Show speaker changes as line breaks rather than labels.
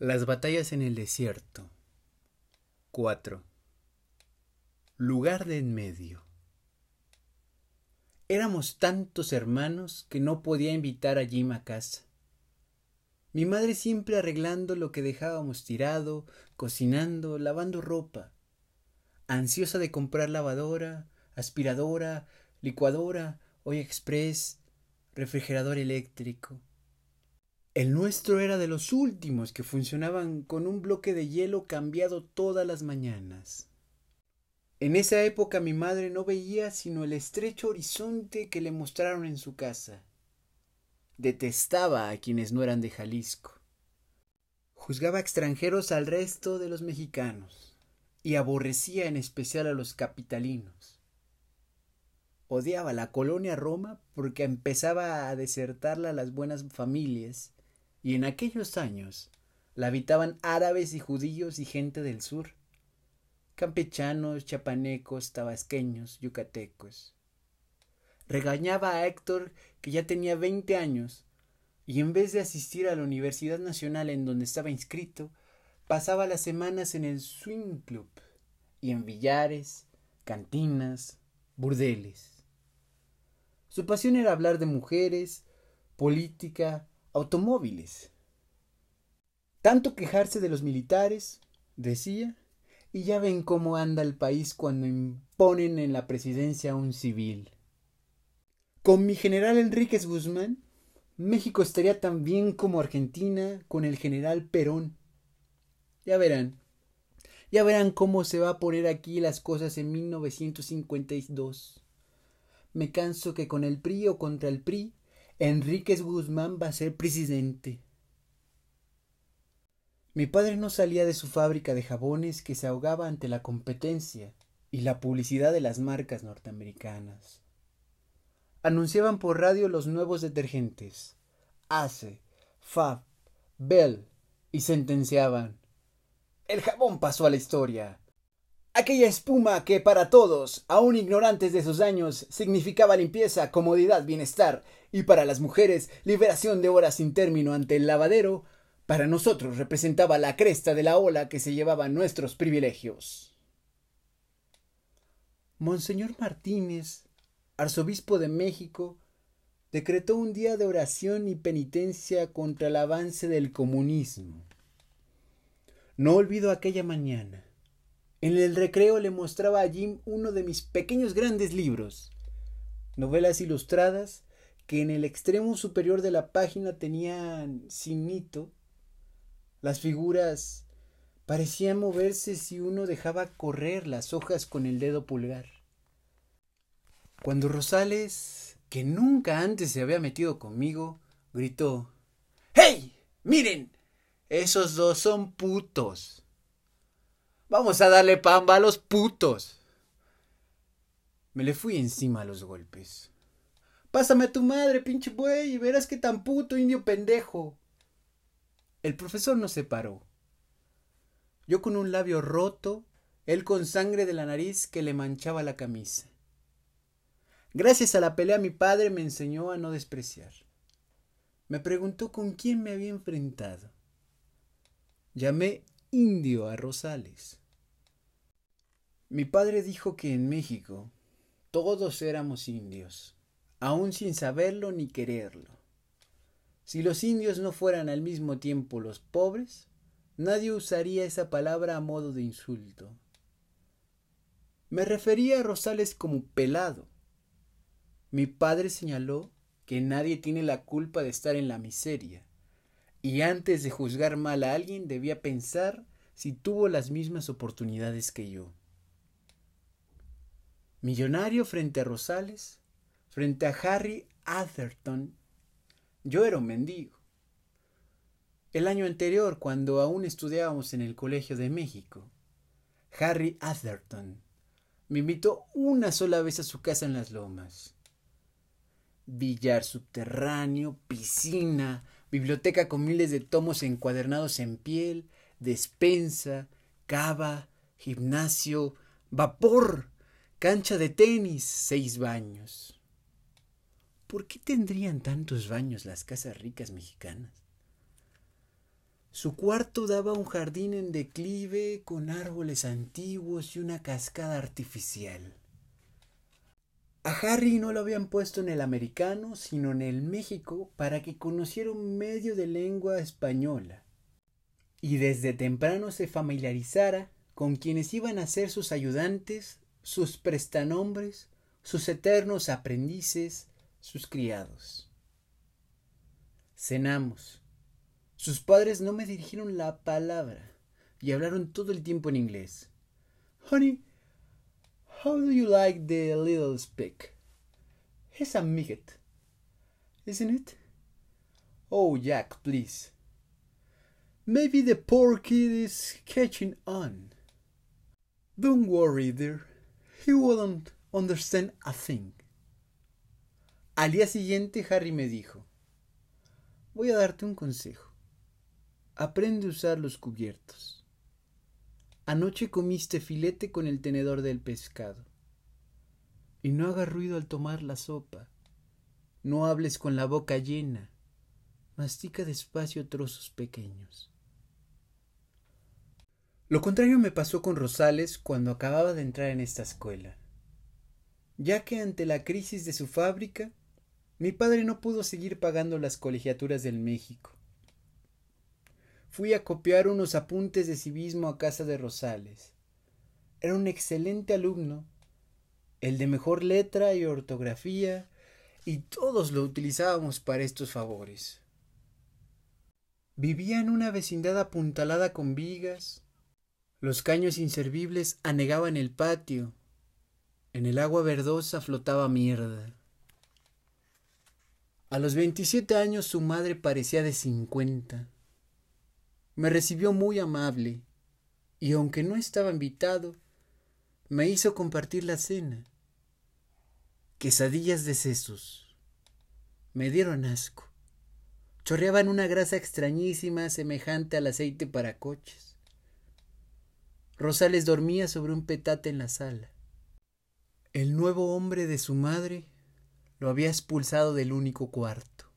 Las batallas en el desierto. 4. Lugar de en medio. Éramos tantos hermanos que no podía invitar a Jim a casa. Mi madre siempre arreglando lo que dejábamos tirado, cocinando, lavando ropa, ansiosa de comprar lavadora, aspiradora, licuadora, olla express, refrigerador eléctrico. El nuestro era de los últimos que funcionaban con un bloque de hielo cambiado todas las mañanas. En esa época mi madre no veía sino el estrecho horizonte que le mostraron en su casa. Detestaba a quienes no eran de Jalisco. Juzgaba extranjeros al resto de los mexicanos y aborrecía en especial a los capitalinos. Odiaba la colonia Roma porque empezaba a desertarla a las buenas familias y en aquellos años la habitaban árabes y judíos y gente del sur, campechanos, chapanecos, tabasqueños, yucatecos. Regañaba a Héctor, que ya tenía veinte años, y en vez de asistir a la Universidad Nacional en donde estaba inscrito, pasaba las semanas en el swing club y en billares, cantinas, burdeles. Su pasión era hablar de mujeres, política, automóviles. Tanto quejarse de los militares, decía, y ya ven cómo anda el país cuando imponen en la presidencia a un civil. Con mi general Enríquez Guzmán, México estaría tan bien como Argentina con el general Perón. Ya verán, ya verán cómo se va a poner aquí las cosas en 1952. Me canso que con el PRI o contra el PRI Enríquez Guzmán va a ser presidente. Mi padre no salía de su fábrica de jabones que se ahogaba ante la competencia y la publicidad de las marcas norteamericanas. Anunciaban por radio los nuevos detergentes, Ace, Fab, Bell, y sentenciaban. El jabón pasó a la historia. Aquella espuma que para todos, aun ignorantes de sus años, significaba limpieza, comodidad, bienestar, y para las mujeres liberación de horas sin término ante el lavadero, para nosotros representaba la cresta de la ola que se llevaban nuestros privilegios. Monseñor Martínez, arzobispo de México, decretó un día de oración y penitencia contra el avance del comunismo. No olvido aquella mañana. En el recreo le mostraba a Jim uno de mis pequeños grandes libros, novelas ilustradas que en el extremo superior de la página tenían sinito. Las figuras parecían moverse si uno dejaba correr las hojas con el dedo pulgar. Cuando Rosales, que nunca antes se había metido conmigo, gritó ¡Hey! ¡Miren! Esos dos son putos. Vamos a darle pamba a los putos. Me le fui encima a los golpes. Pásame a tu madre, pinche buey, verás qué tan puto indio pendejo. El profesor no se paró. Yo con un labio roto, él con sangre de la nariz que le manchaba la camisa. Gracias a la pelea mi padre me enseñó a no despreciar. Me preguntó con quién me había enfrentado. Llamé indio a Rosales. Mi padre dijo que en México todos éramos indios, aun sin saberlo ni quererlo. Si los indios no fueran al mismo tiempo los pobres, nadie usaría esa palabra a modo de insulto. Me refería a Rosales como pelado. Mi padre señaló que nadie tiene la culpa de estar en la miseria y antes de juzgar mal a alguien debía pensar si tuvo las mismas oportunidades que yo. Millonario frente a Rosales, frente a Harry Atherton, yo era un mendigo. El año anterior, cuando aún estudiábamos en el Colegio de México, Harry Atherton me invitó una sola vez a su casa en las lomas. Billar subterráneo, piscina, biblioteca con miles de tomos encuadernados en piel, despensa, cava, gimnasio, vapor, cancha de tenis, seis baños. ¿Por qué tendrían tantos baños las casas ricas mexicanas? Su cuarto daba un jardín en declive con árboles antiguos y una cascada artificial. A Harry no lo habían puesto en el americano, sino en el México para que conociera un medio de lengua española y desde temprano se familiarizara con quienes iban a ser sus ayudantes, sus prestanombres, sus eternos aprendices, sus criados. Cenamos. Sus padres no me dirigieron la palabra y hablaron todo el tiempo en inglés. Honey, how do you like the little speck? It's a midget, isn't it? Oh, Jack, please. Maybe the poor kid is catching on. Don't worry, dear. He won't understand a thing. Al día siguiente Harry me dijo, voy a darte un consejo. Aprende a usar los cubiertos. Anoche comiste filete con el tenedor del pescado. Y no hagas ruido al tomar la sopa. No hables con la boca llena. Mastica despacio trozos pequeños. Lo contrario me pasó con Rosales cuando acababa de entrar en esta escuela, ya que ante la crisis de su fábrica mi padre no pudo seguir pagando las colegiaturas del México. Fui a copiar unos apuntes de civismo a casa de Rosales. Era un excelente alumno, el de mejor letra y ortografía, y todos lo utilizábamos para estos favores. Vivía en una vecindad apuntalada con vigas. Los caños inservibles anegaban el patio. En el agua verdosa flotaba mierda. A los veintisiete años su madre parecía de cincuenta. Me recibió muy amable, y aunque no estaba invitado, me hizo compartir la cena. Quesadillas de sesos. Me dieron asco. Chorreaban una grasa extrañísima semejante al aceite para coches. Rosales dormía sobre un petate en la sala. El nuevo hombre de su madre lo había expulsado del único cuarto.